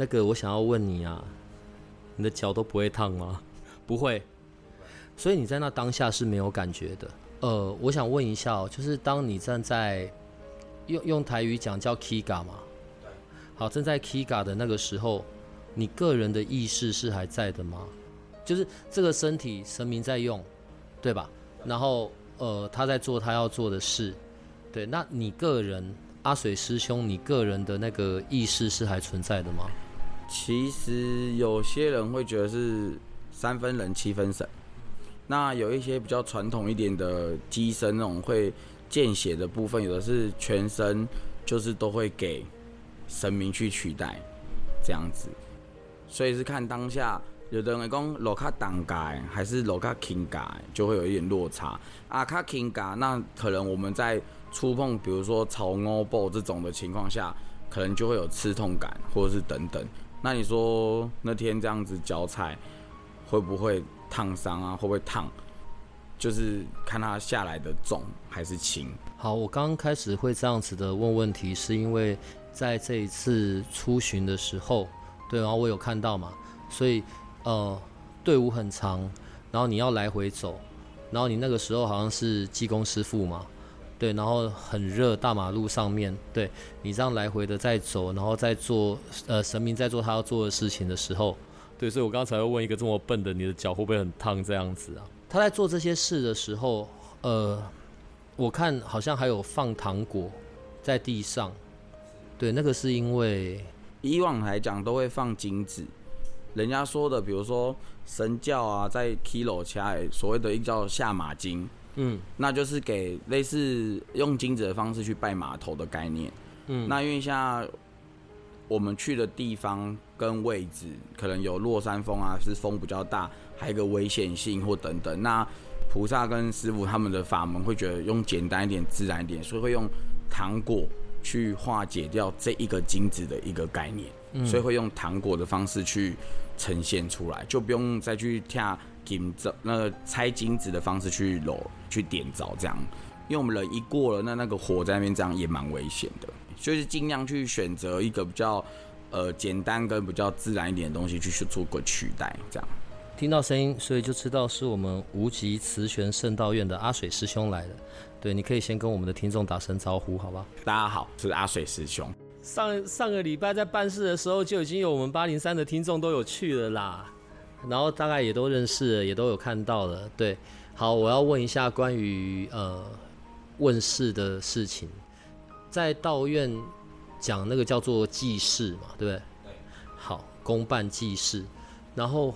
那个，我想要问你啊，你的脚都不会烫吗？不会，所以你在那当下是没有感觉的。呃，我想问一下哦，就是当你站在用用台语讲叫 Kiga 嘛，好，正在 Kiga 的那个时候，你个人的意识是还在的吗？就是这个身体神明在用，对吧？然后呃，他在做他要做的事，对，那你个人阿水师兄，你个人的那个意识是还存在的吗？其实有些人会觉得是三分人七分神，那有一些比较传统一点的机身那种会见血的部分，有的是全身就是都会给神明去取代这样子，所以是看当下，有的人讲罗卡挡改还是罗卡轻改，就会有一点落差。啊，卡轻改那可能我们在触碰，比如说草欧布这种的情况下，可能就会有刺痛感，或者是等等。那你说那天这样子脚踩会不会烫伤啊？会不会烫？就是看它下来的重还是轻。好，我刚开始会这样子的问问题，是因为在这一次出巡的时候，对，然后我有看到嘛，所以呃队伍很长，然后你要来回走，然后你那个时候好像是技工师傅嘛。对，然后很热，大马路上面，对你这样来回的在走，然后在做，呃，神明在做他要做的事情的时候，对，所以我刚才会问一个这么笨的，你的脚会不会很烫这样子啊？他在做这些事的时候，呃，我看好像还有放糖果在地上，对，那个是因为以往来讲都会放金子，人家说的，比如说神教啊，在 kilo 起来，所谓的一叫下马金。嗯，那就是给类似用金子的方式去拜码头的概念。嗯，那因为像我们去的地方跟位置，可能有落山风啊，是风比较大，还有一个危险性或等等。那菩萨跟师傅他们的法门会觉得用简单一点、自然一点，所以会用糖果去化解掉这一个金子的一个概念。嗯，所以会用糖果的方式去呈现出来，就不用再去跳。金子那个拆金子的方式去搂去点着这样，因为我们人一过了，那那个火在那边这样也蛮危险的，就是尽量去选择一个比较呃简单跟比较自然一点的东西去去做个取代这样。听到声音，所以就知道是我们无极慈玄圣道院的阿水师兄来了。对，你可以先跟我们的听众打声招呼，好吧？大家好，是阿水师兄。上上个礼拜在办事的时候，就已经有我们八零三的听众都有去了啦。然后大概也都认识了，也都有看到了。对，好，我要问一下关于呃问世的事情，在道院讲那个叫做祭祀嘛，对不对？对。好，公办祭祀，然后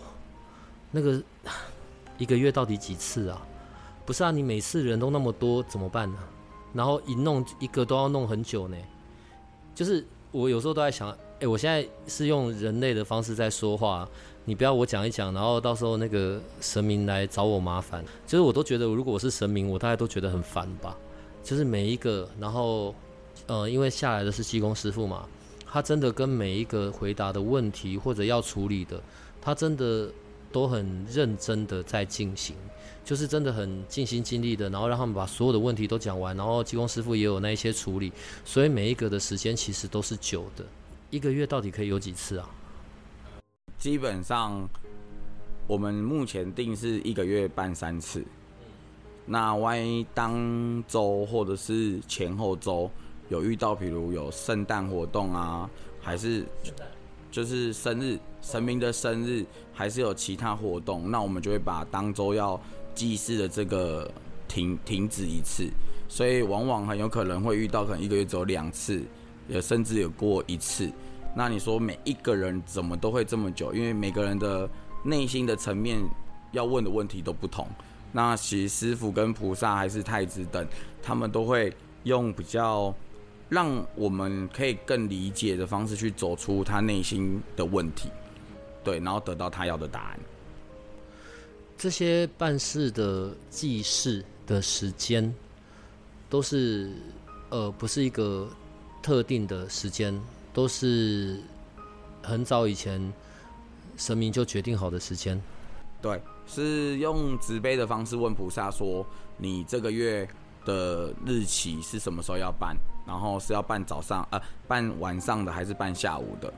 那个一个月到底几次啊？不是啊，你每次人都那么多，怎么办呢？然后一弄一个都要弄很久呢。就是我有时候都在想，哎，我现在是用人类的方式在说话。你不要我讲一讲，然后到时候那个神明来找我麻烦，就是我都觉得，如果我是神明，我大概都觉得很烦吧。就是每一个，然后，呃，因为下来的是济公师傅嘛，他真的跟每一个回答的问题或者要处理的，他真的都很认真的在进行，就是真的很尽心尽力的，然后让他们把所有的问题都讲完，然后济公师傅也有那一些处理，所以每一个的时间其实都是久的。一个月到底可以有几次啊？基本上，我们目前定是一个月办三次。那万一当周或者是前后周有遇到，比如有圣诞活动啊，还是就是生日神明的生日，还是有其他活动，那我们就会把当周要祭祀的这个停停止一次。所以往往很有可能会遇到，可能一个月只有两次，也甚至有过一次。那你说每一个人怎么都会这么久？因为每个人的内心的层面要问的问题都不同。那其实师傅跟菩萨还是太子等，他们都会用比较让我们可以更理解的方式去走出他内心的问题，对，然后得到他要的答案。这些办事的记事的时间，都是呃不是一个特定的时间，都是很早以前神明就决定好的时间。对，是用纸杯的方式问菩萨说：“你这个月的日期是什么时候要办？然后是要办早上呃办晚上的还是办下午的？”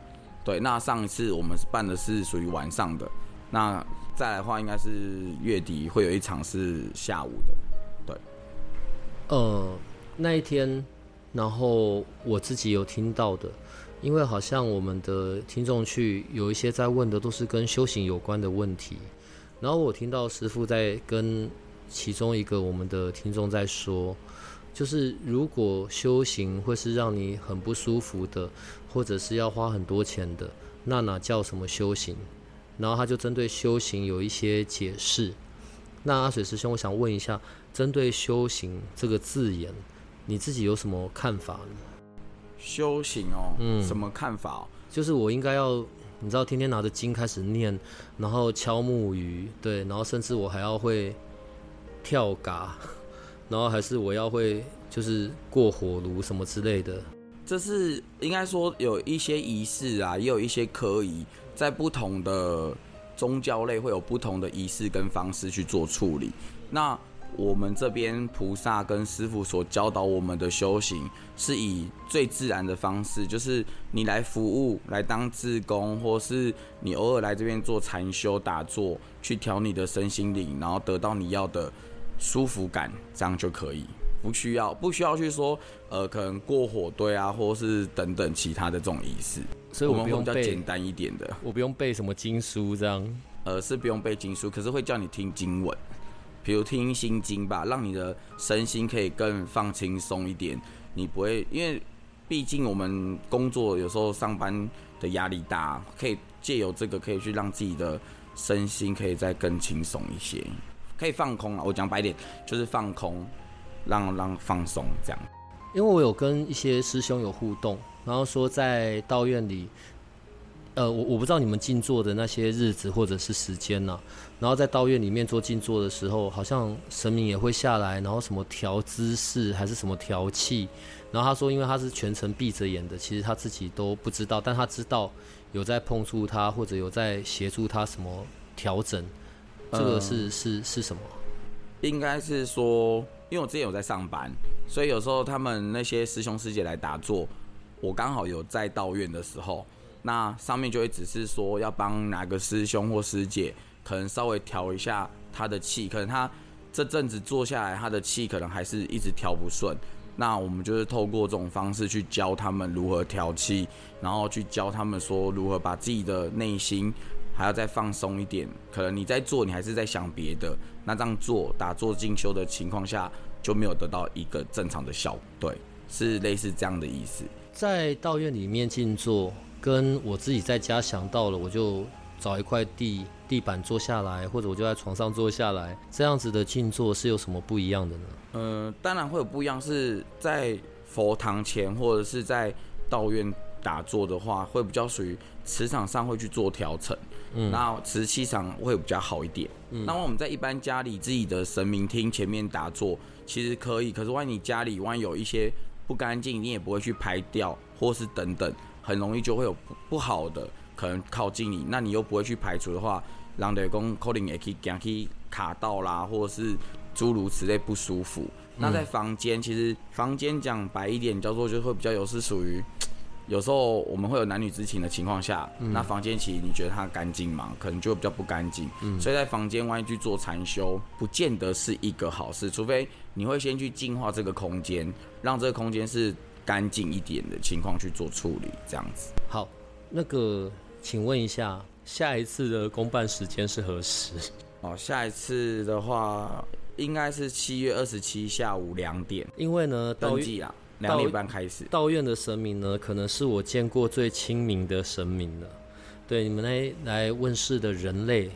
对，那上一次我们是办的是属于晚上的，那。再来的话，应该是月底会有一场是下午的，对。呃，那一天，然后我自己有听到的，因为好像我们的听众去有一些在问的都是跟修行有关的问题，然后我听到师傅在跟其中一个我们的听众在说，就是如果修行会是让你很不舒服的，或者是要花很多钱的，那哪叫什么修行？然后他就针对修行有一些解释。那阿水师兄，我想问一下，针对“修行”这个字眼，你自己有什么看法呢？修行哦，嗯，什么看法？就是我应该要，你知道，天天拿着经开始念，然后敲木鱼，对，然后甚至我还要会跳嘎，然后还是我要会就是过火炉什么之类的。这是应该说有一些仪式啊，也有一些可以。在不同的宗教类会有不同的仪式跟方式去做处理。那我们这边菩萨跟师傅所教导我们的修行，是以最自然的方式，就是你来服务、来当志工，或是你偶尔来这边做禅修打坐，去调你的身心灵，然后得到你要的舒服感，这样就可以。不需要，不需要去说，呃，可能过火堆啊，或是等等其他的这种仪式，所以我们用比较简单一点的，我不用背什么经书这样，呃，是不用背经书，可是会叫你听经文，比如听心经吧，让你的身心可以更放轻松一点，你不会，因为毕竟我们工作有时候上班的压力大，可以借由这个可以去让自己的身心可以再更轻松一些，可以放空啊，我讲白点就是放空。让让放松这样，因为我有跟一些师兄有互动，然后说在道院里，呃，我我不知道你们静坐的那些日子或者是时间呢，然后在道院里面做静坐的时候，好像神明也会下来，然后什么调姿势还是什么调气，然后他说，因为他是全程闭着眼的，其实他自己都不知道，但他知道有在碰触他或者有在协助他什么调整，这个是是是什么？应该是说。因为我之前有在上班，所以有时候他们那些师兄师姐来打坐，我刚好有在道院的时候，那上面就会只是说要帮哪个师兄或师姐，可能稍微调一下他的气，可能他这阵子坐下来，他的气可能还是一直调不顺，那我们就是透过这种方式去教他们如何调气，然后去教他们说如何把自己的内心。还要再放松一点，可能你在做，你还是在想别的。那这样做打坐进修的情况下，就没有得到一个正常的效果。对，是类似这样的意思。在道院里面静坐，跟我自己在家想到了，我就找一块地地板坐下来，或者我就在床上坐下来，这样子的静坐是有什么不一样的呢？嗯，当然会有不一样，是在佛堂前或者是在道院打坐的话，会比较属于磁场上会去做调整。嗯，那磁器场会比较好一点。嗯，那我们在一般家里自己的神明厅前面打坐，其实可以。可是万一你家里万一有一些不干净，你也不会去拍掉，或是等等，很容易就会有不不好的可能靠近你。那你又不会去排除的话，让的工可能也可以讲去卡到啦，或者是诸如此类不舒服。那在房间，其实房间讲白一点叫做就会比较有是属于。有时候我们会有男女之情的情况下，那房间其实你觉得它干净吗？可能就比较不干净。所以在房间万一去做禅修，不见得是一个好事。除非你会先去净化这个空间，让这个空间是干净一点的情况去做处理，这样子。好，那个请问一下，下一次的公办时间是何时？哦，下一次的话应该是七月二十七下午两点。因为呢，登记啊。两点半开始。道院的神明呢，可能是我见过最亲民的神明了。对你们来来问世的人类，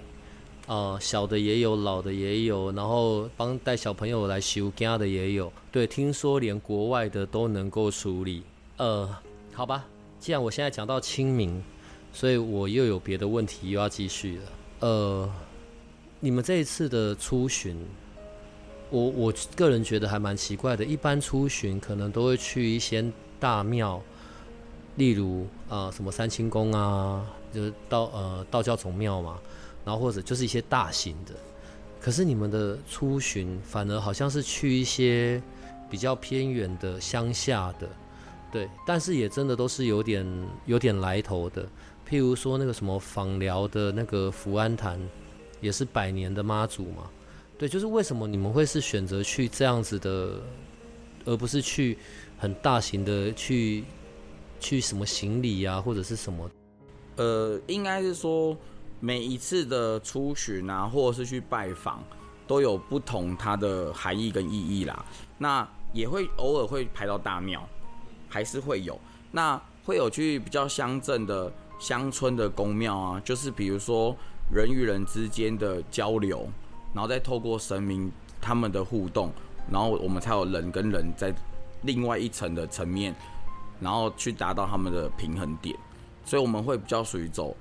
呃，小的也有，老的也有，然后帮带小朋友来修家的也有。对，听说连国外的都能够处理。呃，好吧，既然我现在讲到清明，所以我又有别的问题又要继续了。呃，你们这一次的出巡，我我个人觉得还蛮奇怪的。一般出巡可能都会去一些大庙，例如啊什么三清宫啊，就是道呃道教总庙嘛。然后或者就是一些大型的，可是你们的出巡反而好像是去一些比较偏远的乡下的，对，但是也真的都是有点有点来头的，譬如说那个什么访寮的那个福安潭，也是百年的妈祖嘛，对，就是为什么你们会是选择去这样子的，而不是去很大型的去去什么行礼啊或者是什么？呃，应该是说。每一次的出巡啊，或者是去拜访，都有不同它的含义跟意义啦。那也会偶尔会排到大庙，还是会有。那会有去比较乡镇的乡村的宫庙啊，就是比如说人与人之间的交流，然后再透过神明他们的互动，然后我们才有人跟人在另外一层的层面，然后去达到他们的平衡点。所以我们会比较属于走。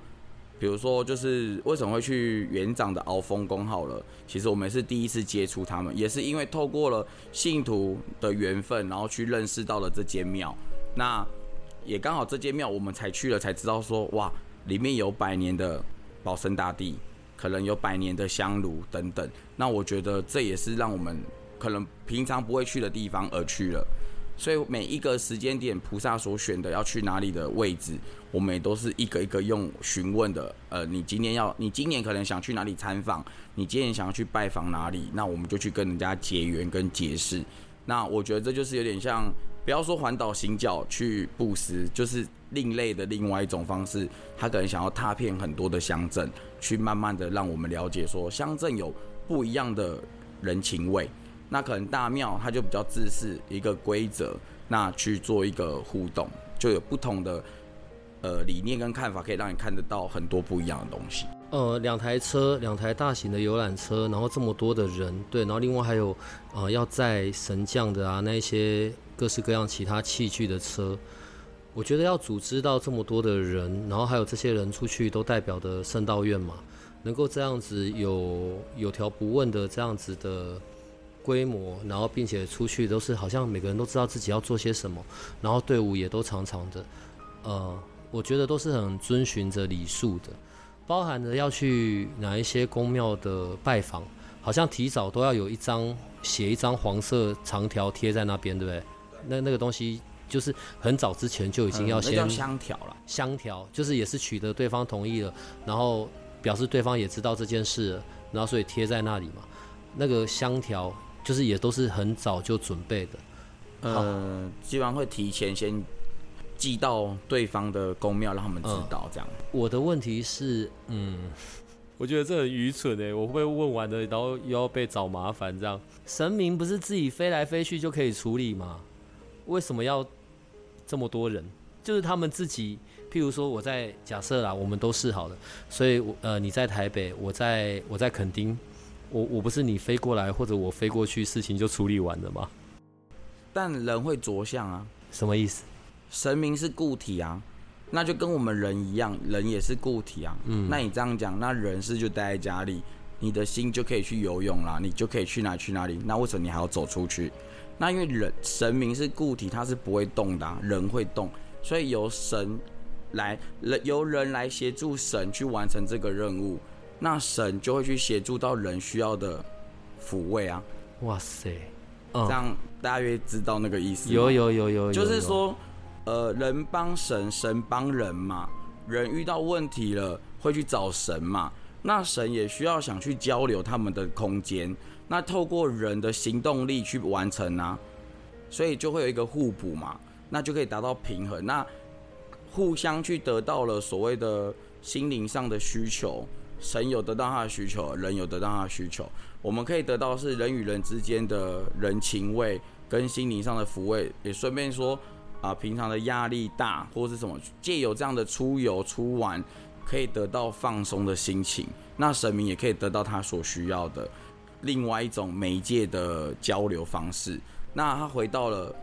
比如说，就是为什么会去园长的鳌峰宫好了？其实我们是第一次接触他们，也是因为透过了信徒的缘分，然后去认识到了这间庙。那也刚好这间庙我们才去了，才知道说哇，里面有百年的保生大帝，可能有百年的香炉等等。那我觉得这也是让我们可能平常不会去的地方而去了。所以每一个时间点，菩萨所选的要去哪里的位置，我们也都是一个一个用询问的。呃，你今年要，你今年可能想去哪里参访？你今年想要去拜访哪里？那我们就去跟人家结缘跟结识。那我觉得这就是有点像，不要说环岛行脚去布施，就是另类的另外一种方式。他可能想要踏遍很多的乡镇，去慢慢的让我们了解说，乡镇有不一样的人情味。那可能大庙它就比较自私一个规则，那去做一个互动，就有不同的呃理念跟看法，可以让你看得到很多不一样的东西。呃，两台车，两台大型的游览车，然后这么多的人，对，然后另外还有呃要载神将的啊，那些各式各样其他器具的车，我觉得要组织到这么多的人，然后还有这些人出去都代表的圣道院嘛，能够这样子有有条不紊的这样子的。规模，然后并且出去都是好像每个人都知道自己要做些什么，然后队伍也都长长的，呃，我觉得都是很遵循着礼数的，包含着要去哪一些宫庙的拜访，好像提早都要有一张写一张黄色长条贴在那边，对不对？那那个东西就是很早之前就已经要先香条了，香条就是也是取得对方同意了，然后表示对方也知道这件事了，然后所以贴在那里嘛，那个香条。就是也都是很早就准备的，呃，基本上会提前先寄到对方的公庙，让他们知道这样。我的问题是，嗯，我觉得这很愚蠢哎，我会不会问完的，然后又要被找麻烦？这样神明不是自己飞来飞去就可以处理吗？为什么要这么多人？就是他们自己，譬如说我在假设啦，我们都是好的，所以我呃，你在台北，我在我在垦丁。我我不是你飞过来或者我飞过去，事情就处理完了吗？但人会着相啊，什么意思？神明是固体啊，那就跟我们人一样，人也是固体啊。嗯，那你这样讲，那人是就待在家里，你的心就可以去游泳啦，你就可以去哪去哪里。那为什么你还要走出去？那因为人神明是固体，它是不会动的，人会动，所以由神来人由人来协助神去完成这个任务。那神就会去协助到人需要的抚慰啊！哇塞，这样大约知道那个意思。有有有有，就是说，呃，人帮神，神帮人嘛。人遇到问题了，会去找神嘛。那神也需要想去交流他们的空间，那透过人的行动力去完成啊。所以就会有一个互补嘛，那就可以达到平衡。那互相去得到了所谓的心灵上的需求。神有得到他的需求，人有得到他的需求。我们可以得到是人与人之间的人情味跟心灵上的抚慰，也顺便说啊，平常的压力大或是什么，借由这样的出游出玩，可以得到放松的心情，那神明也可以得到他所需要的另外一种媒介的交流方式。那他回到了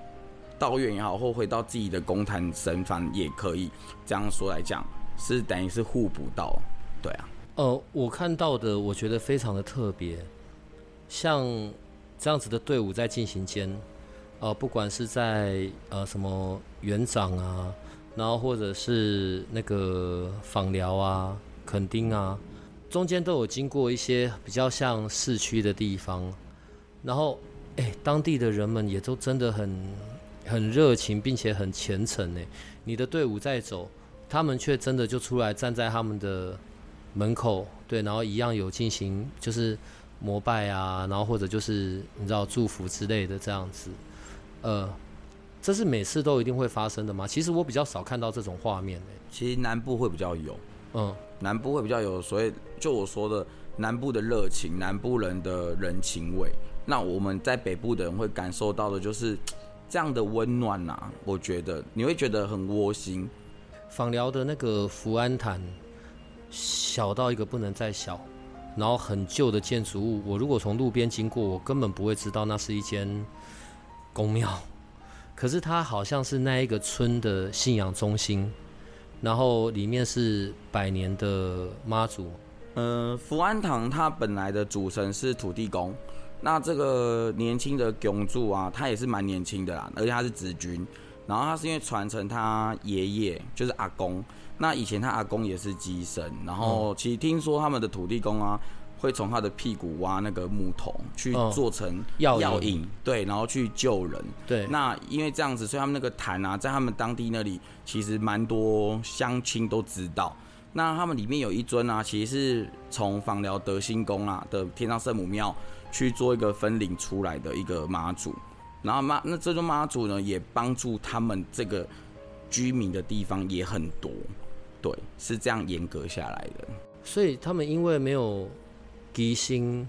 道院也好，或回到自己的公坛神房也可以。这样说来讲，是等于是互补到，对啊。呃，我看到的我觉得非常的特别，像这样子的队伍在进行间，呃，不管是在呃什么园长啊，然后或者是那个访寮啊、垦丁啊，中间都有经过一些比较像市区的地方，然后。哎，当地的人们也都真的很很热情，并且很虔诚呢。你的队伍在走，他们却真的就出来站在他们的门口，对，然后一样有进行就是膜拜啊，然后或者就是你知道祝福之类的这样子。呃，这是每次都一定会发生的吗？其实我比较少看到这种画面呢。其实南部会比较有，嗯，南部会比较有，所以就我说的南部的热情，南部人的人情味。那我们在北部的人会感受到的就是这样的温暖呐，我觉得你会觉得很窝心。访聊的那个福安潭，小到一个不能再小，然后很旧的建筑物，我如果从路边经过，我根本不会知道那是一间宫庙。可是它好像是那一个村的信仰中心，然后里面是百年的妈祖。呃，福安堂它本来的主神是土地公。那这个年轻的拱柱啊，他也是蛮年轻的啦，而且他是子君，然后他是因为传承他爷爷，就是阿公。那以前他阿公也是机神，然后其实听说他们的土地公啊，会从他的屁股挖那个木桶去做成药引，对，然后去救人。对。那因为这样子，所以他们那个坛啊，在他们当地那里其实蛮多乡亲都知道。那他们里面有一尊啊，其实是从访寮德兴宫啊的天上圣母庙。去做一个分灵出来的一个妈祖，然后妈那这尊妈祖呢，也帮助他们这个居民的地方也很多，对，是这样严格下来的。所以他们因为没有吉星，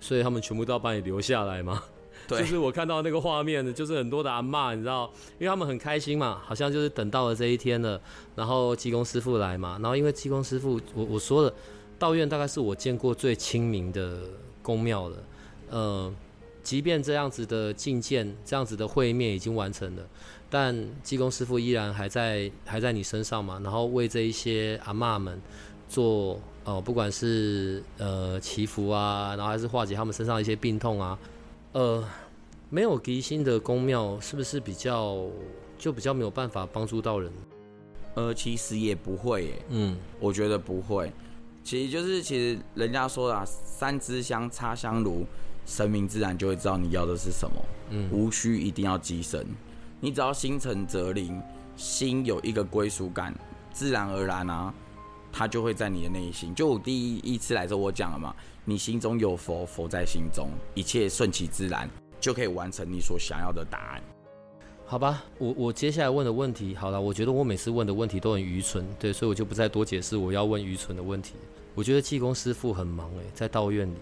所以他们全部都要把你留下来吗？对，就是我看到那个画面，就是很多的阿妈，你知道，因为他们很开心嘛，好像就是等到了这一天了，然后济公师傅来嘛，然后因为济公师傅，我我说了，道院大概是我见过最亲民的宫庙了。呃，即便这样子的觐见，这样子的会面已经完成了，但济公师傅依然还在还在你身上嘛？然后为这一些阿妈们做呃，不管是呃祈福啊，然后还是化解他们身上一些病痛啊，呃，没有吉星的宫庙是不是比较就比较没有办法帮助到人？呃，其实也不会，嗯，我觉得不会，其实就是其实人家说的三支香插香炉。神明自然就会知道你要的是什么，嗯，无需一定要机神，你只要心诚则灵，心有一个归属感，自然而然啊，他就会在你的内心。就我第一一次来时候我讲了嘛，你心中有佛，佛在心中，一切顺其自然，就可以完成你所想要的答案。好吧，我我接下来问的问题，好了，我觉得我每次问的问题都很愚蠢，对，所以我就不再多解释我要问愚蠢的问题。我觉得济公师傅很忙诶，在道院里。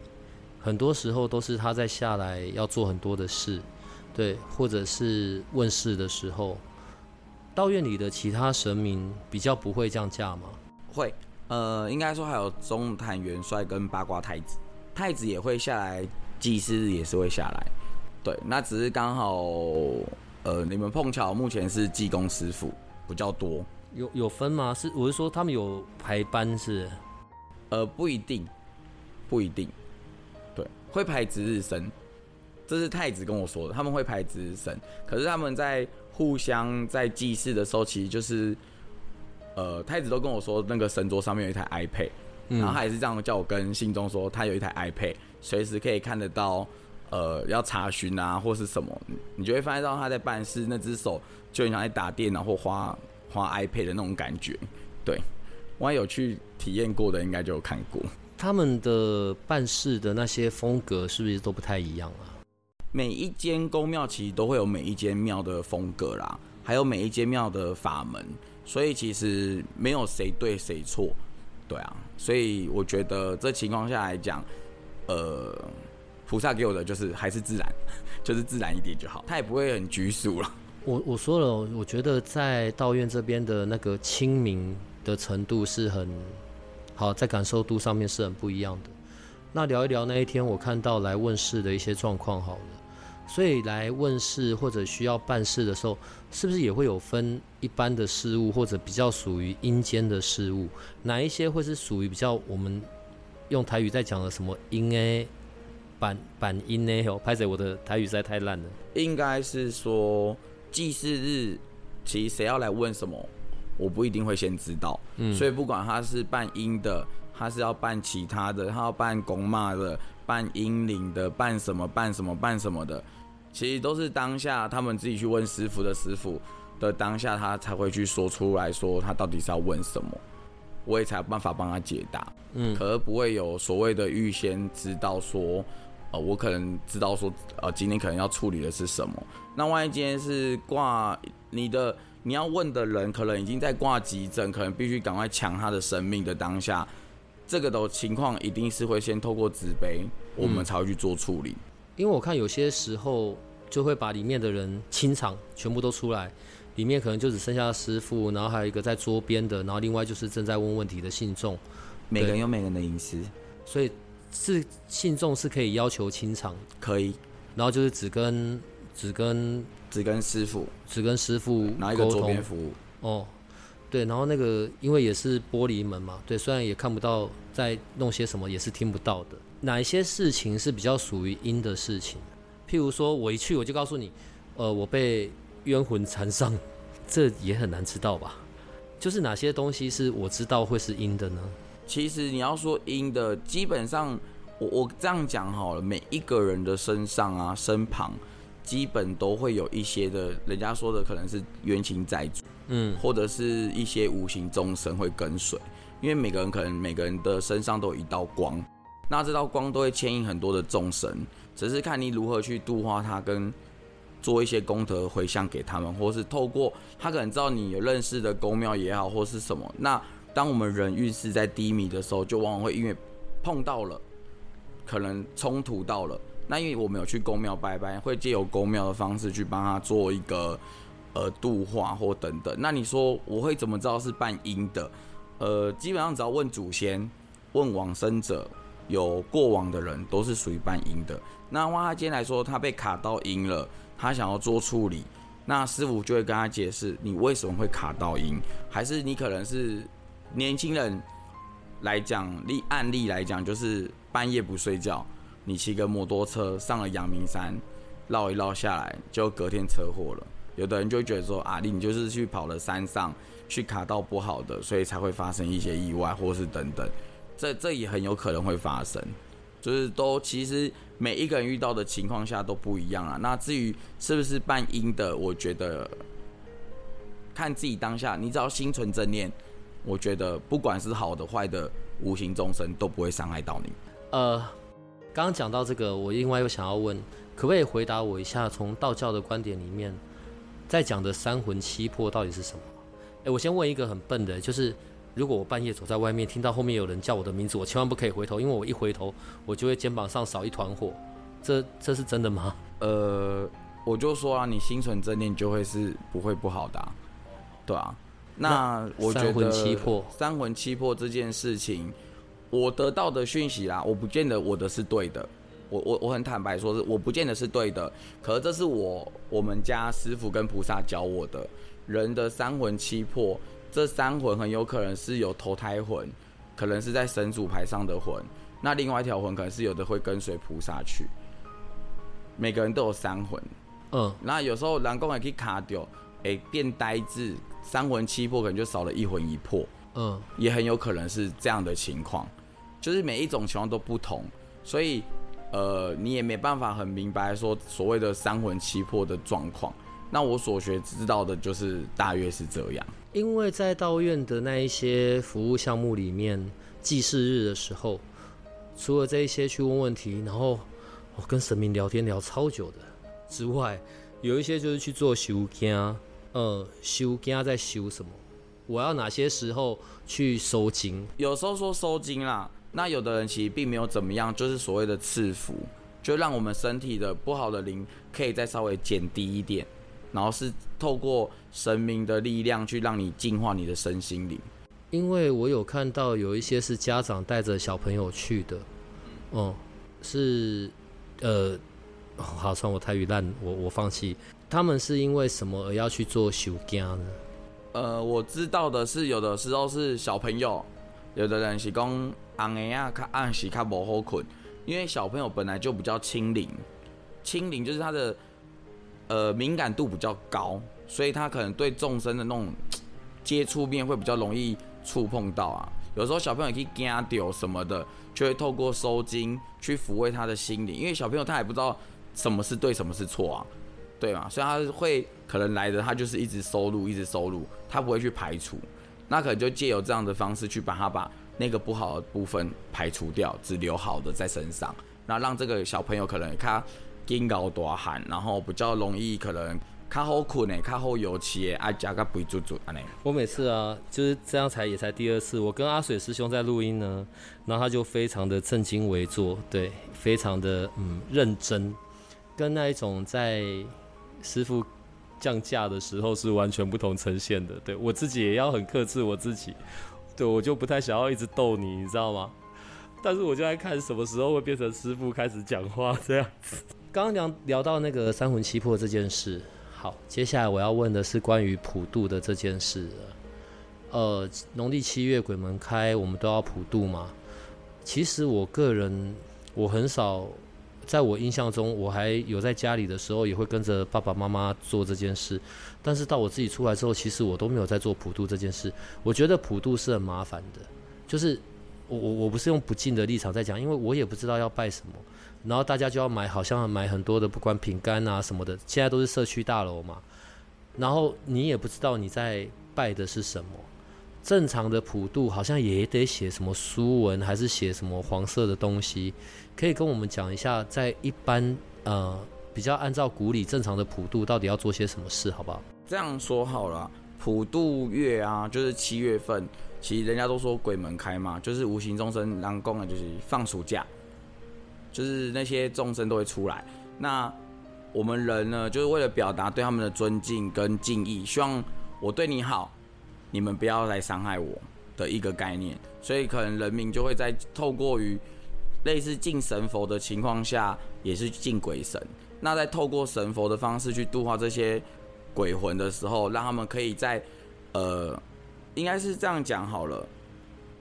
很多时候都是他在下来要做很多的事，对，或者是问世的时候，道院里的其他神明比较不会这样架吗？会，呃，应该说还有中坛元帅跟八卦太子，太子也会下来，祭司也是会下来，对，那只是刚好，呃，你们碰巧目前是济公师傅比较多，有有分吗？是我是说他们有排班是？呃，不一定，不一定。会排值日生，这是太子跟我说的。他们会排值日生，可是他们在互相在祭祀的时候，其实就是，呃，太子都跟我说，那个神桌上面有一台 iPad，然后他也是这样叫我跟信中说，他有一台 iPad，随时可以看得到，呃，要查询啊或是什么，你就会发现到他在办事，那只手就很像在打电脑或花花 iPad 的那种感觉。对，我有去体验过的，应该就有看过。他们的办事的那些风格是不是都不太一样啊？每一间宫庙其实都会有每一间庙的风格啦，还有每一间庙的法门，所以其实没有谁对谁错，对啊，所以我觉得这情况下来讲，呃，菩萨给我的就是还是自然，就是自然一点就好，他也不会很拘束了。我我说了，我觉得在道院这边的那个清明的程度是很。好，在感受度上面是很不一样的。那聊一聊那一天我看到来问世的一些状况好了。所以来问事或者需要办事的时候，是不是也会有分一般的事物或者比较属于阴间的事物？哪一些会是属于比较我们用台语在讲的什么阴诶？板板阴呢？哦，拍着我的台语实在太烂了。应该是说祭祀日，其实谁要来问什么，我不一定会先知道。嗯，所以不管他是办阴的，他是要办其他的，他要办公骂的，办阴灵的，办什么办什么办什么的。其实都是当下他们自己去问师傅的师傅的当下，他才会去说出来说他到底是要问什么，我也才有办法帮他解答。嗯，可是不会有所谓的预先知道说，呃，我可能知道说，呃，今天可能要处理的是什么。那万一今天是挂你的，你要问的人可能已经在挂急诊，可能必须赶快抢他的生命的当下，这个的情况一定是会先透过纸杯，我们才会去做处理。因为我看有些时候就会把里面的人清场，全部都出来，里面可能就只剩下师傅，然后还有一个在桌边的，然后另外就是正在问问题的信众。每个人有每个人的隐私，所以是信众是可以要求清场，可以。然后就是只跟只跟只跟师傅，只跟师傅拿一个桌边服务。哦，对，然后那个因为也是玻璃门嘛，对，虽然也看不到在弄些什么，也是听不到的。哪一些事情是比较属于阴的事情？譬如说，我一去我就告诉你，呃，我被冤魂缠上，这也很难知道吧？就是哪些东西是我知道会是阴的呢？其实你要说阴的，基本上我我这样讲好了，每一个人的身上啊、身旁，基本都会有一些的，人家说的可能是冤亲债主，嗯，或者是一些无形众生会跟随，因为每个人可能每个人的身上都有一道光。那这道光都会牵引很多的众生，只是看你如何去度化他，跟做一些功德回向给他们，或是透过他可能知道你有认识的公庙也好，或是什么。那当我们人运势在低迷的时候，就往往会因为碰到了，可能冲突到了。那因为我们有去宫庙拜拜，会借由宫庙的方式去帮他做一个呃度化或等等。那你说我会怎么知道是半阴的？呃，基本上只要问祖先，问往生者。有过往的人都是属于半阴的。那哇，他今天来说，他被卡到阴了，他想要做处理，那师傅就会跟他解释，你为什么会卡到阴，还是你可能是年轻人来讲例案例来讲，就是半夜不睡觉，你骑个摩托车上了阳明山，绕一绕下来，就隔天车祸了。有的人就觉得说，啊，你就是去跑了山上，去卡到不好的，所以才会发生一些意外，或是等等。这 这也很有可能会发生，就是都其实每一个人遇到的情况下都不一样啊。那至于是不是半阴的，我觉得看自己当下，你只要心存正念，我觉得不管是好的坏的，无形众生都不会伤害到你。呃，刚刚讲到这个，我另外又想要问，可不可以回答我一下，从道教的观点里面，在讲的三魂七魄到底是什么？哎，我先问一个很笨的，就是。如果我半夜走在外面，听到后面有人叫我的名字，我千万不可以回头，因为我一回头，我就会肩膀上少一团火。这这是真的吗？呃，我就说啊，你心存正念就会是不会不好的，对啊。那我觉得三魂七魄，三魂七魄这件事情，我得到的讯息啦，我不见得我的是对的。我我我很坦白说，是我不见得是对的。可是这是我我们家师傅跟菩萨教我的，人的三魂七魄。这三魂很有可能是有投胎魂，可能是在神主牌上的魂。那另外一条魂可能是有的会跟随菩萨去。每个人都有三魂，嗯。那有时候蓝公也可以卡掉，哎，变呆滞，三魂七魄可能就少了一魂一魄，嗯，也很有可能是这样的情况。就是每一种情况都不同，所以呃，你也没办法很明白说所谓的三魂七魄的状况。那我所学知道的就是大约是这样。因为在道院的那一些服务项目里面，祭祀日的时候，除了这一些去问问题，然后我跟神明聊天聊超久的之外，有一些就是去做修经，呃，修经在修什么？我要哪些时候去收经？有时候说收经啦，那有的人其实并没有怎么样，就是所谓的赐福，就让我们身体的不好的灵可以再稍微减低一点。然后是透过神明的力量去让你净化你的身心灵。因为我有看到有一些是家长带着小朋友去的，哦，是呃，好，算我台语烂，我我放弃。他们是因为什么而要去做修家呢？呃，我知道的是，有的时候是小朋友，有的人是讲暗个啊，较暗时较无好困，因为小朋友本来就比较轻灵，轻灵就是他的呃敏感度比较高，所以他可能对众生的那种接触面会比较容易触碰到啊。有时候小朋友可以惊掉什么的，就会透过收经去抚慰他的心灵，因为小朋友他也不知道什么是对，什么是错啊。对嘛？所以他会可能来的，他就是一直收入，一直收入，他不会去排除，那可能就借由这样的方式去把他把那个不好的部分排除掉，只留好的在身上，那让这个小朋友可能他肩高大汗，然后比较容易可能较好困诶，较好油气诶，爱加个肥猪猪安尼。我每次啊，就是这样才也才第二次，我跟阿水师兄在录音呢，然后他就非常的正襟危坐，对，非常的嗯认真，跟那一种在。师傅降价的时候是完全不同呈现的，对我自己也要很克制我自己，对我就不太想要一直逗你，你知道吗？但是我就在看什么时候会变成师傅开始讲话这样子。刚刚聊聊到那个三魂七魄这件事，好，接下来我要问的是关于普渡的这件事。呃，农历七月鬼门开，我们都要普渡嘛？其实我个人我很少。在我印象中，我还有在家里的时候，也会跟着爸爸妈妈做这件事。但是到我自己出来之后，其实我都没有在做普渡这件事。我觉得普渡是很麻烦的，就是我我我不是用不敬的立场在讲，因为我也不知道要拜什么，然后大家就要买，好像买很多的，不管饼干啊什么的，现在都是社区大楼嘛，然后你也不知道你在拜的是什么。正常的普渡好像也得写什么书文，还是写什么黄色的东西？可以跟我们讲一下，在一般呃比较按照古礼正常的普渡，到底要做些什么事，好不好？这样说好了，普渡月啊，就是七月份，其实人家都说鬼门开嘛，就是无形众生狼公啊，就是放暑假，就是那些众生都会出来。那我们人呢，就是为了表达对他们的尊敬跟敬意，希望我对你好。你们不要来伤害我的一个概念，所以可能人民就会在透过于类似敬神佛的情况下，也是敬鬼神。那在透过神佛的方式去度化这些鬼魂的时候，让他们可以在呃，应该是这样讲好了，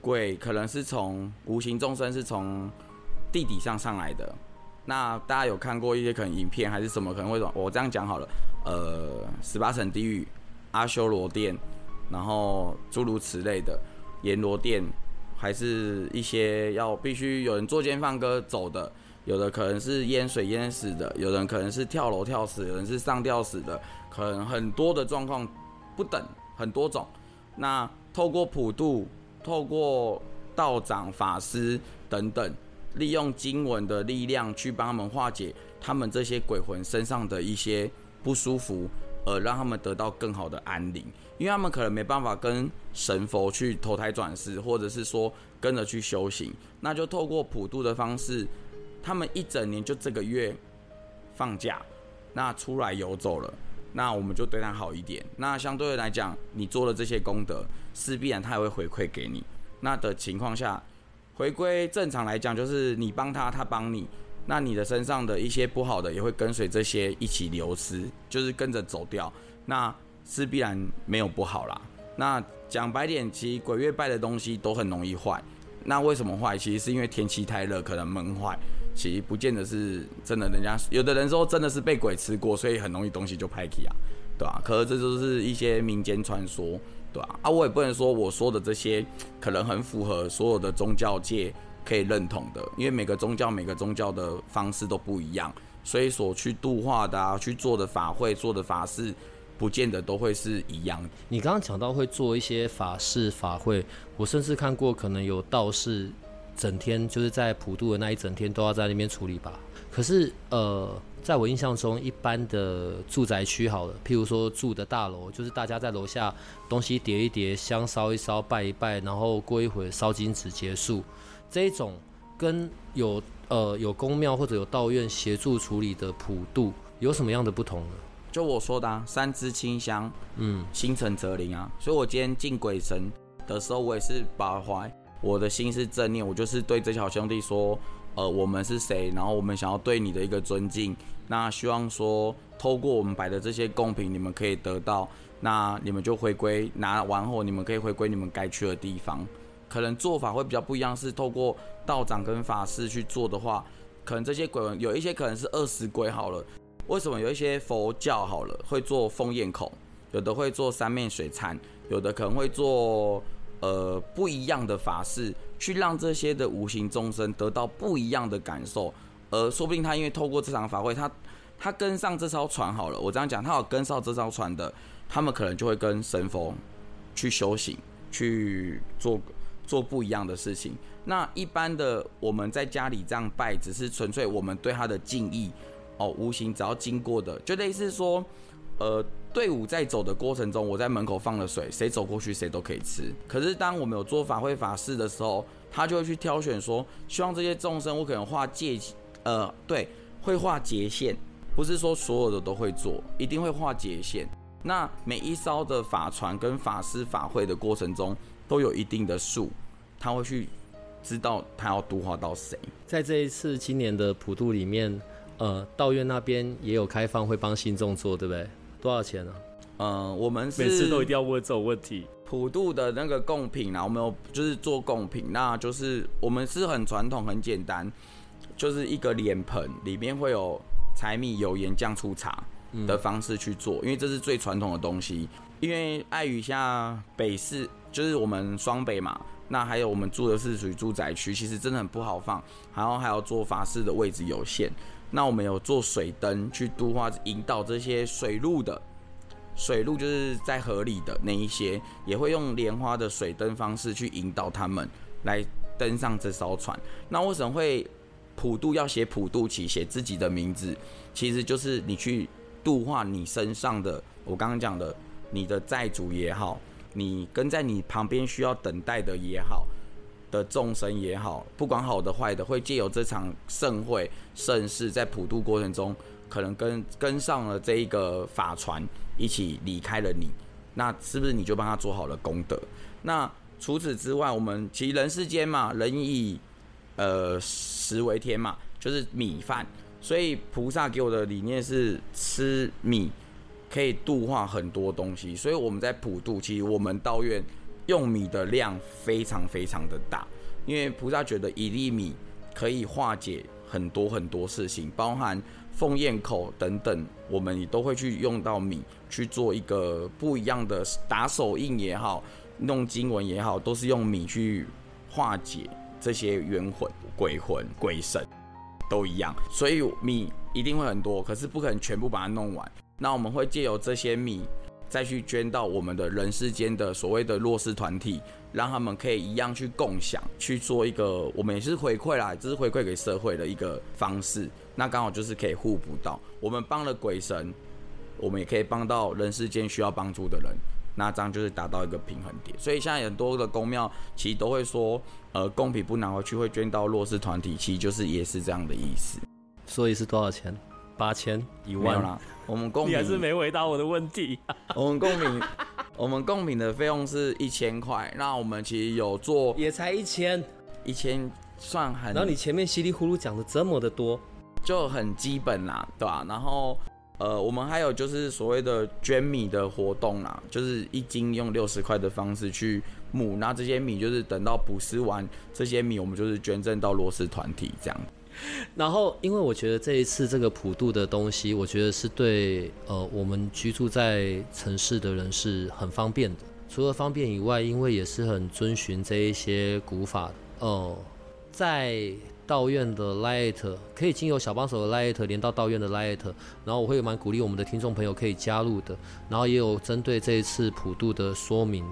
鬼可能是从无形众生是从地底上上来的。那大家有看过一些可能影片还是什么？可能会说，我这样讲好了，呃，十八层地狱阿修罗殿。然后诸如此类的阎罗殿，还是一些要必须有人作奸犯科走的，有的可能是淹水淹死的，有人可能是跳楼跳死，有人是上吊死的，可能很多的状况不等，很多种。那透过普渡，透过道长、法师等等，利用经文的力量去帮他们化解他们这些鬼魂身上的一些不舒服。呃，让他们得到更好的安宁，因为他们可能没办法跟神佛去投胎转世，或者是说跟着去修行，那就透过普渡的方式，他们一整年就这个月放假，那出来游走了，那我们就对他好一点。那相对来讲，你做了这些功德，势必然他也会回馈给你。那的情况下，回归正常来讲，就是你帮他，他帮你。那你的身上的一些不好的也会跟随这些一起流失，就是跟着走掉，那是必然没有不好啦。那讲白点，其实鬼月拜的东西都很容易坏。那为什么坏？其实是因为天气太热，可能闷坏。其实不见得是真的，人家有的人说真的是被鬼吃过，所以很容易东西就拍起啊，对吧？可是这都是一些民间传说，对吧？啊，我也不能说我说的这些可能很符合所有的宗教界。可以认同的，因为每个宗教每个宗教的方式都不一样，所以所去度化的啊，去做的法会、做的法事，不见得都会是一样。你刚刚讲到会做一些法事法会，我甚至看过可能有道士整天就是在普渡的那一整天都要在那边处理吧。可是呃，在我印象中，一般的住宅区好了，譬如说住的大楼，就是大家在楼下东西叠一叠，香烧一烧，拜一拜，然后过一会烧金纸结束。这一种跟有呃有公庙或者有道院协助处理的普渡有什么样的不同呢？就我说的，啊，三支清香，嗯，心诚则灵啊。所以我今天敬鬼神，的时候，我也是把怀我的心是正念，我就是对这小兄弟说，呃，我们是谁，然后我们想要对你的一个尊敬，那希望说透过我们摆的这些贡品，你们可以得到，那你们就回归拿完后，你们可以回归你们该去的地方。可能做法会比较不一样，是透过道长跟法师去做的话，可能这些鬼魂有一些可能是二十鬼好了。为什么有一些佛教好了会做封焰孔，有的会做三面水忏，有的可能会做呃不一样的法事，去让这些的无形众生得到不一样的感受。而说不定他因为透过这场法会，他他跟上这艘船好了。我这样讲，他有跟上这艘船的，他们可能就会跟神佛去修行，去做。做不一样的事情。那一般的我们在家里这样拜，只是纯粹我们对他的敬意哦。无形只要经过的，就类似说，呃，队伍在走的过程中，我在门口放了水，谁走过去谁都可以吃。可是当我们有做法会法事的时候，他就会去挑选说，希望这些众生我可能画界，呃，对，会画界限，不是说所有的都会做，一定会画界限。那每一艘的法船跟法师法会的过程中。都有一定的数，他会去知道他要度化到谁。在这一次今年的普渡里面，呃，道院那边也有开放，会帮信众做，对不对？多少钱呢？呃，我们每次都一定要问这种问题。普渡的那个贡品啊，我们有就是做贡品，那就是我们是很传统、很简单，就是一个脸盆里面会有柴米油盐酱醋茶的方式去做，因为这是最传统的东西。因为碍于下北市。就是我们双北嘛，那还有我们住的是属于住宅区，其实真的很不好放，然后还要做法事的位置有限。那我们有做水灯去度化引导这些水路的，水路就是在河里的那一些，也会用莲花的水灯方式去引导他们来登上这艘船。那为什么会普渡要写普渡旗，写自己的名字？其实就是你去度化你身上的，我刚刚讲的你的债主也好。你跟在你旁边需要等待的也好，的众生也好，不管好的坏的，会借由这场盛会盛世，在普渡过程中，可能跟跟上了这一个法船，一起离开了你，那是不是你就帮他做好了功德？那除此之外，我们其实人世间嘛，人以呃食为天嘛，就是米饭，所以菩萨给我的理念是吃米。可以度化很多东西，所以我们在普渡，其实我们道院用米的量非常非常的大，因为菩萨觉得一粒米可以化解很多很多事情，包含奉咽口等等，我们也都会去用到米去做一个不一样的打手印也好，弄经文也好，都是用米去化解这些冤魂、鬼魂、鬼神都一样，所以米一定会很多，可是不可能全部把它弄完。那我们会借由这些米，再去捐到我们的人世间的所谓的弱势团体，让他们可以一样去共享，去做一个我们也是回馈啦，这是回馈给社会的一个方式。那刚好就是可以互补到，我们帮了鬼神，我们也可以帮到人世间需要帮助的人，那这样就是达到一个平衡点。所以现在很多的公庙其实都会说，呃，贡品不拿回去会捐到弱势团体，其实就是也是这样的意思。所以是多少钱？八千一万啦，我们贡品还是没回答我的问题。我们贡品，我们贡品的费用是一千块。那我们其实有做，也才一千，一千算很。然后你前面稀里糊涂讲的这么的多，就很基本啦，对吧？然后呃，我们还有就是所谓的捐米的活动啦，就是一斤用六十块的方式去募，那这些米就是等到捕食完这些米，我们就是捐赠到罗斯团体这样。然后，因为我觉得这一次这个普渡的东西，我觉得是对呃我们居住在城市的人是很方便的。除了方便以外，因为也是很遵循这一些古法。哦，在道院的 Light 可以经由小帮手的 Light 连到道院的 Light，然后我会蛮鼓励我们的听众朋友可以加入的。然后也有针对这一次普渡的说明。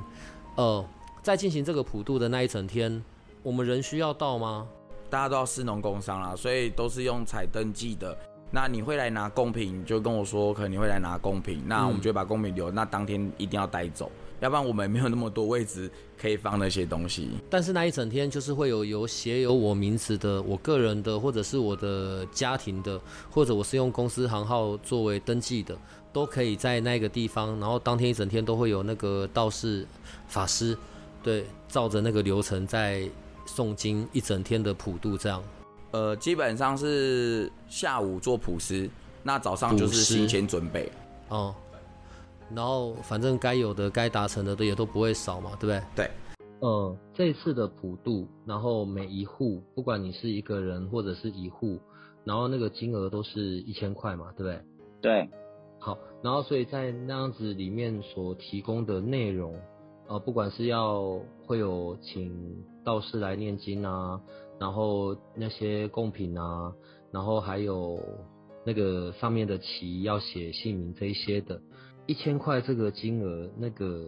呃，在进行这个普渡的那一整天，我们人需要到吗？大家都要市农工商啦，所以都是用彩登记的。那你会来拿贡品，就跟我说，可能你会来拿贡品，那我们就把贡品留，那当天一定要带走，要不然我们没有那么多位置可以放那些东西。但是那一整天就是会有有写有我名字的，我个人的，或者是我的家庭的，或者我是用公司行号作为登记的，都可以在那个地方。然后当天一整天都会有那个道士法师。对，照着那个流程在诵经一整天的普渡这样。呃，基本上是下午做普施，那早上就是行前准备。哦，然后反正该有的、该达成的都也都不会少嘛，对不对？对。嗯，这次的普渡，然后每一户，不管你是一个人或者是一户，然后那个金额都是一千块嘛，对不对？对。好，然后所以在那样子里面所提供的内容，呃，不管是要会有请道士来念经啊。然后那些贡品啊，然后还有那个上面的旗要写姓名这一些的，一千块这个金额，那个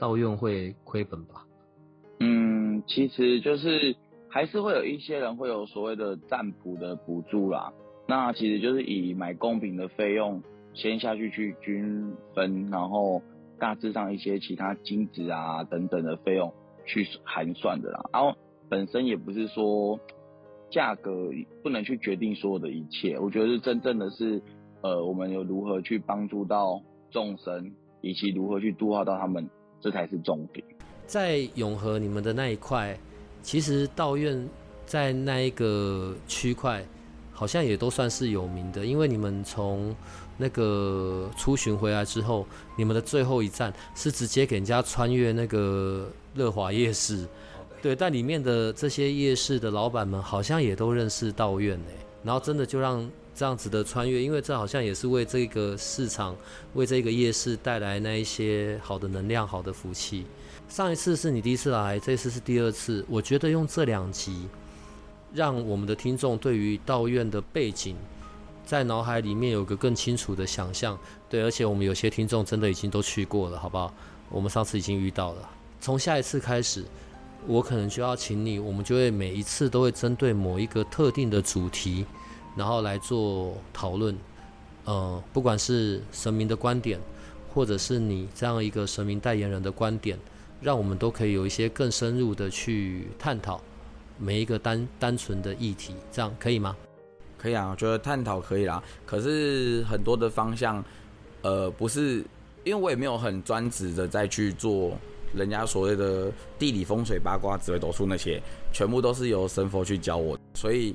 道院会亏本吧？嗯，其实就是还是会有一些人会有所谓的占卜的补助啦。那其实就是以买贡品的费用先下去去均分，然后大致上一些其他金子啊等等的费用去含算的啦。然后。本身也不是说价格不能去决定所有的一切，我觉得是真正的是，呃，我们有如何去帮助到众生，以及如何去度化到他们，这才是重点。在永和你们的那一块，其实道院在那一个区块，好像也都算是有名的，因为你们从那个出巡回来之后，你们的最后一站是直接给人家穿越那个乐华夜市。对，但里面的这些夜市的老板们好像也都认识道院呢。然后真的就让这样子的穿越，因为这好像也是为这个市场、为这个夜市带来那一些好的能量、好的福气。上一次是你第一次来，这次是第二次。我觉得用这两集，让我们的听众对于道院的背景，在脑海里面有个更清楚的想象。对，而且我们有些听众真的已经都去过了，好不好？我们上次已经遇到了，从下一次开始。我可能就要请你，我们就会每一次都会针对某一个特定的主题，然后来做讨论。呃，不管是神明的观点，或者是你这样一个神明代言人的观点，让我们都可以有一些更深入的去探讨每一个单单纯的议题，这样可以吗？可以啊，我觉得探讨可以啦。可是很多的方向，呃，不是，因为我也没有很专职的再去做。人家所谓的地理风水八卦紫微斗数那些，全部都是由神佛去教我，所以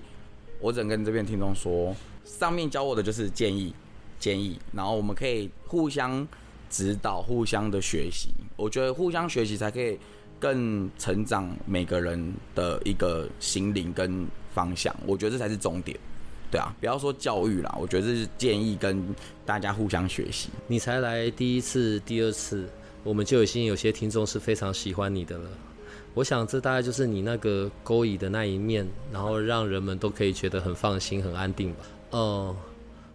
我只能跟这边听众说，上面教我的就是建议，建议，然后我们可以互相指导，互相的学习。我觉得互相学习才可以更成长每个人的一个心灵跟方向。我觉得这才是重点，对啊，不要说教育啦，我觉得这是建议跟大家互相学习。你才来第一次、第二次。我们就已经有些听众是非常喜欢你的了，我想这大概就是你那个勾引的那一面，然后让人们都可以觉得很放心、很安定吧。呃，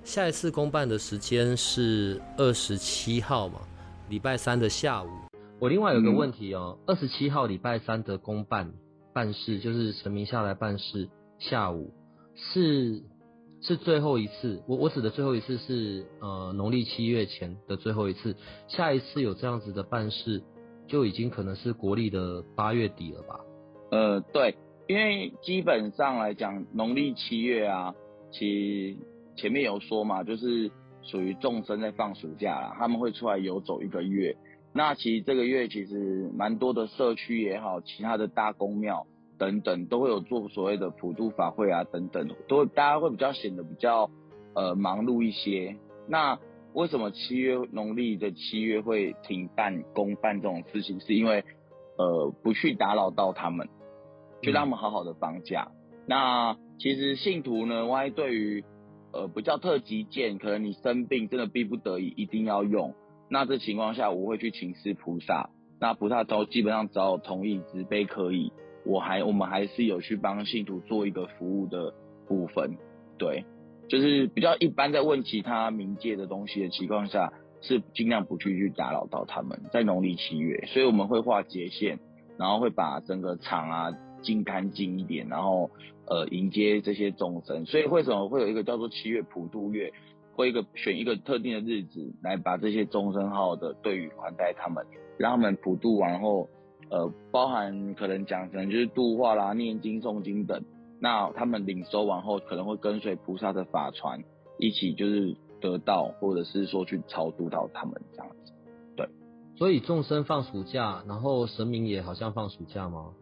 下一次公办的时间是二十七号嘛，礼拜三的下午。我另外有个问题哦，二十七号礼拜三的公办办事，就是陈明下来办事，下午是。是最后一次，我我指的最后一次是呃农历七月前的最后一次，下一次有这样子的办事，就已经可能是国历的八月底了吧？呃，对，因为基本上来讲，农历七月啊，其前面有说嘛，就是属于众生在放暑假啦，他们会出来游走一个月。那其实这个月其实蛮多的社区也好，其他的大公庙。等等都会有做所谓的普渡法会啊，等等，都大家会比较显得比较呃忙碌一些。那为什么七月农历的七月会停办公办这种事情？是因为呃不去打扰到他们，就让他们好好的放假。那其实信徒呢，万一对于呃不叫特急件，可能你生病真的逼不得已一定要用，那这情况下我会去请示菩萨，那菩萨都基本上只要同意慈悲可以。我还我们还是有去帮信徒做一个服务的部分，对，就是比较一般，在问其他冥界的东西的情况下，是尽量不去去打扰到他们。在农历七月，所以我们会画界线，然后会把整个场啊净干净一点，然后呃迎接这些众生。所以为什么会有一个叫做七月普渡月，会一个选一个特定的日子来把这些众生好好的对于款待他们，让他们普渡完后。呃，包含可能讲可能就是度化啦、念经诵经等，那他们领收完后，可能会跟随菩萨的法传，一起就是得到，或者是说去超度到他们这样子。对，所以众生放暑假，然后神明也好像放暑假吗？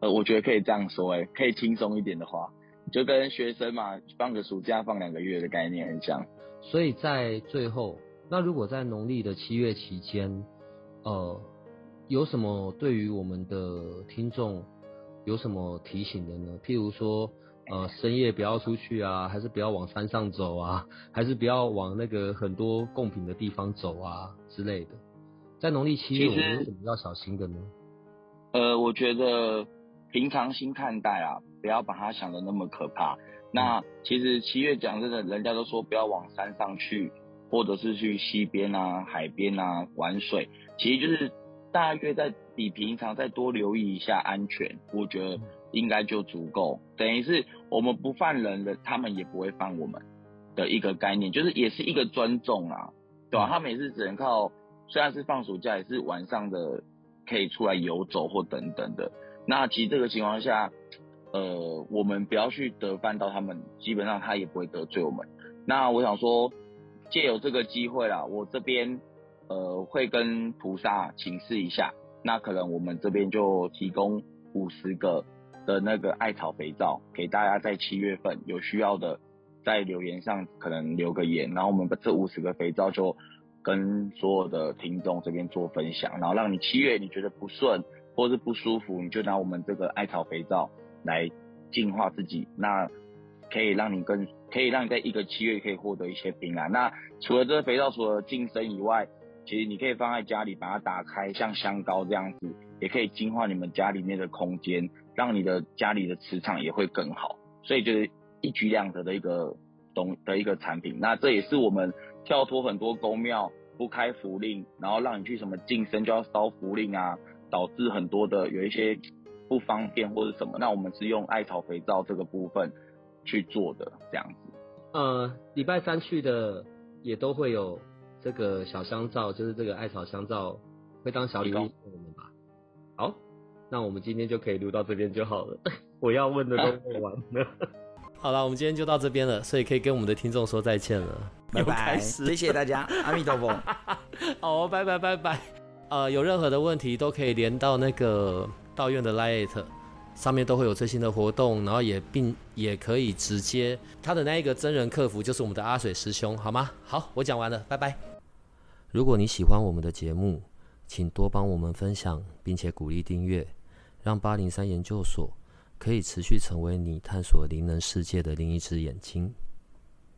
呃，我觉得可以这样说，哎，可以轻松一点的话，就跟学生嘛，放个暑假放两个月的概念很像。所以在最后，那如果在农历的七月期间，呃，有什么对于我们的听众有什么提醒的呢？譬如说，呃，深夜不要出去啊，还是不要往山上走啊，还是不要往那个很多贡品的地方走啊之类的。在农历七月，我们有什么要小心的呢？呃，我觉得平常心看待啊，不要把它想的那么可怕。那其实七月讲真的，人家都说不要往山上去。或者是去溪边啊、海边啊玩水，其实就是大约在比平常再多留意一下安全，我觉得应该就足够。等于是我们不犯人的，他们也不会犯我们的一个概念，就是也是一个尊重啊，对吧？他们也是只能靠，虽然是放暑假，也是晚上的可以出来游走或等等的。那其实这个情况下，呃，我们不要去得犯到他们，基本上他也不会得罪我们。那我想说。借由这个机会啦，我这边呃会跟菩萨请示一下，那可能我们这边就提供五十个的那个艾草肥皂给大家，在七月份有需要的，在留言上可能留个言，然后我们把这五十个肥皂就跟所有的听众这边做分享，然后让你七月你觉得不顺或是不舒服，你就拿我们这个艾草肥皂来净化自己，那可以让你更。可以让你在一个七月可以获得一些平安。那除了这个肥皂，除了净身以外，其实你可以放在家里，把它打开，像香膏这样子，也可以净化你们家里面的空间，让你的家里的磁场也会更好。所以就是一举两得的一个东的一个产品。那这也是我们跳脱很多公庙不开符令，然后让你去什么净身就要烧符令啊，导致很多的有一些不方便或者什么。那我们是用艾草肥皂这个部分去做的这样子。呃，礼拜三去的也都会有这个小香皂，就是这个艾草香皂，会当小礼物给我们吧。好，那我们今天就可以录到这边就好了。我要问的都问完了。好了，我们今天就到这边了，所以可以跟我们的听众说再见了。拜拜，谢谢大家，阿弥陀佛。好，拜拜拜拜。呃，有任何的问题都可以连到那个道院的 light。上面都会有最新的活动，然后也并也可以直接他的那一个真人客服就是我们的阿水师兄，好吗？好，我讲完了，拜拜。如果你喜欢我们的节目，请多帮我们分享，并且鼓励订阅，让八零三研究所可以持续成为你探索灵能世界的另一只眼睛。